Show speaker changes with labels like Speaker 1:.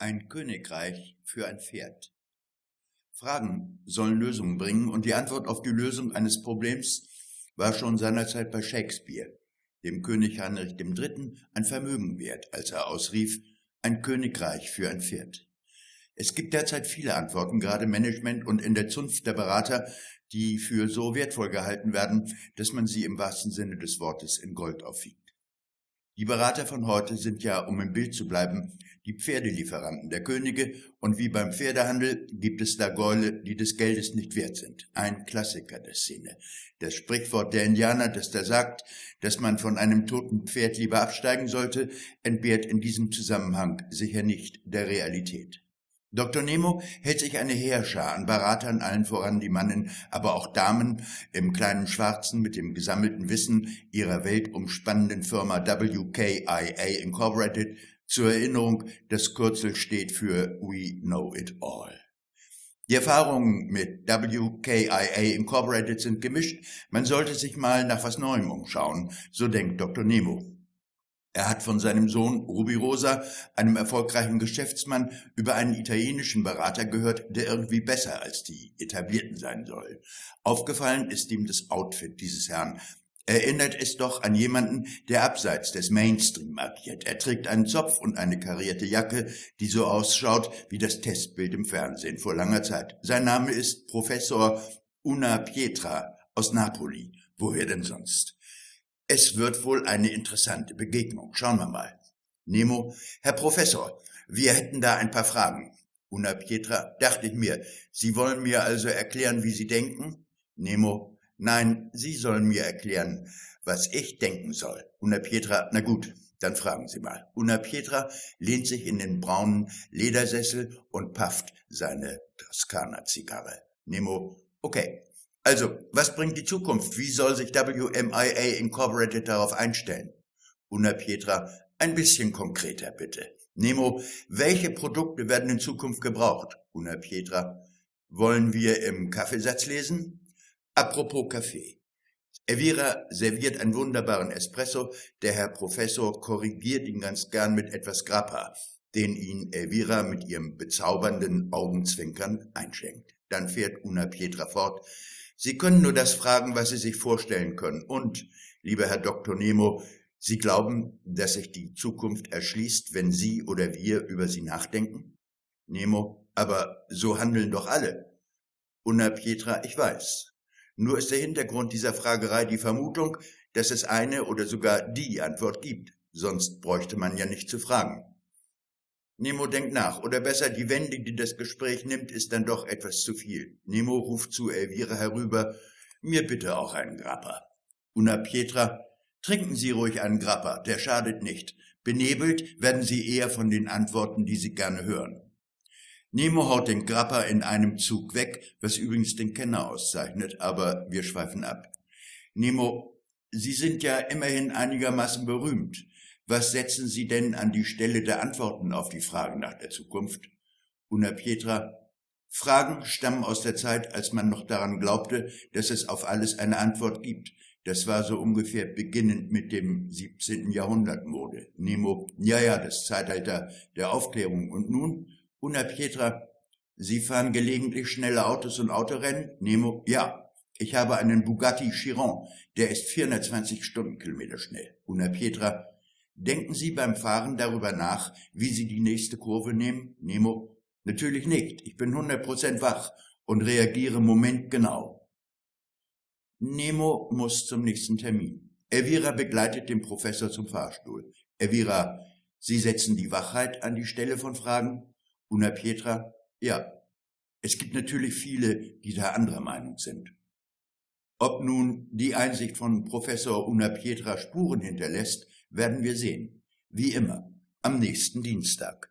Speaker 1: Ein Königreich für ein Pferd. Fragen sollen Lösungen bringen und die Antwort auf die Lösung eines Problems war schon seinerzeit bei Shakespeare, dem König Heinrich III., ein Vermögen wert, als er ausrief, ein Königreich für ein Pferd. Es gibt derzeit viele Antworten, gerade Management und in der Zunft der Berater, die für so wertvoll gehalten werden, dass man sie im wahrsten Sinne des Wortes in Gold aufwiegt. Die Berater von heute sind ja, um im Bild zu bleiben, die Pferdelieferanten der Könige und wie beim Pferdehandel gibt es da Gäule, die des Geldes nicht wert sind. Ein Klassiker der Szene. Das Sprichwort der Indianer, das da sagt, dass man von einem toten Pferd lieber absteigen sollte, entbehrt in diesem Zusammenhang sicher nicht der Realität. Dr. Nemo hält sich eine Heerschar an Beratern, allen voran die Mannen, aber auch Damen im kleinen Schwarzen mit dem gesammelten Wissen ihrer weltumspannenden Firma WKIA Incorporated zur Erinnerung, das Kürzel steht für We Know It All. Die Erfahrungen mit WKIA Incorporated sind gemischt. Man sollte sich mal nach was Neuem umschauen, so denkt Dr. Nemo. Er hat von seinem Sohn Ruby Rosa, einem erfolgreichen Geschäftsmann, über einen italienischen Berater gehört, der irgendwie besser als die etablierten sein soll. Aufgefallen ist ihm das Outfit dieses Herrn. Erinnert es doch an jemanden, der abseits des Mainstream agiert. Er trägt einen Zopf und eine karierte Jacke, die so ausschaut wie das Testbild im Fernsehen vor langer Zeit. Sein Name ist Professor Una Pietra aus Napoli. Woher denn sonst? Es wird wohl eine interessante Begegnung. Schauen wir mal. Nemo, Herr Professor, wir hätten da ein paar Fragen. Una Pietra, dachte ich mir, Sie wollen mir also erklären, wie Sie denken? Nemo, nein, Sie sollen mir erklären, was ich denken soll. Una Pietra, na gut, dann fragen Sie mal. Una Pietra lehnt sich in den braunen Ledersessel und pafft seine Toskana-Zigarre. Nemo, okay, also, was bringt die Zukunft? Wie soll sich WMIA Incorporated darauf einstellen? Una Pietra, ein bisschen konkreter bitte. Nemo, welche Produkte werden in Zukunft gebraucht? Una Pietra, wollen wir im Kaffeesatz lesen? Apropos Kaffee. Evira serviert einen wunderbaren Espresso, der Herr Professor korrigiert ihn ganz gern mit etwas Grappa, den ihn Evira mit ihrem bezaubernden Augenzwinkern einschenkt. Dann fährt Una Pietra fort. Sie können nur das fragen, was Sie sich vorstellen können. Und, lieber Herr Dr. Nemo, Sie glauben, dass sich die Zukunft erschließt, wenn Sie oder wir über sie nachdenken? Nemo, aber so handeln doch alle. Una Pietra, ich weiß. Nur ist der Hintergrund dieser Fragerei die Vermutung, dass es eine oder sogar die Antwort gibt. Sonst bräuchte man ja nicht zu fragen. Nemo denkt nach, oder besser, die Wende, die das Gespräch nimmt, ist dann doch etwas zu viel. Nemo ruft zu Elvira herüber, mir bitte auch einen Grappa. Una Pietra, trinken Sie ruhig einen Grappa, der schadet nicht. Benebelt werden Sie eher von den Antworten, die Sie gerne hören. Nemo haut den Grappa in einem Zug weg, was übrigens den Kenner auszeichnet, aber wir schweifen ab. Nemo, Sie sind ja immerhin einigermaßen berühmt. Was setzen Sie denn an die Stelle der Antworten auf die Fragen nach der Zukunft? Una Pietra, Fragen stammen aus der Zeit, als man noch daran glaubte, dass es auf alles eine Antwort gibt. Das war so ungefähr beginnend mit dem 17. Jahrhundert Mode. Nemo, ja, ja, das Zeitalter der Aufklärung. Und nun, Una Pietra, Sie fahren gelegentlich schnelle Autos und Autorennen? Nemo, ja. Ich habe einen Bugatti Chiron, der ist 420 Stundenkilometer schnell. Una Pietra, Denken Sie beim Fahren darüber nach, wie Sie die nächste Kurve nehmen? Nemo, natürlich nicht. Ich bin 100% wach und reagiere momentgenau. Nemo muss zum nächsten Termin. Elvira begleitet den Professor zum Fahrstuhl. Elvira, Sie setzen die Wachheit an die Stelle von Fragen? Una Pietra, ja. Es gibt natürlich viele, die da anderer Meinung sind. Ob nun die Einsicht von Professor Una Pietra Spuren hinterlässt, werden wir sehen. Wie immer, am nächsten Dienstag.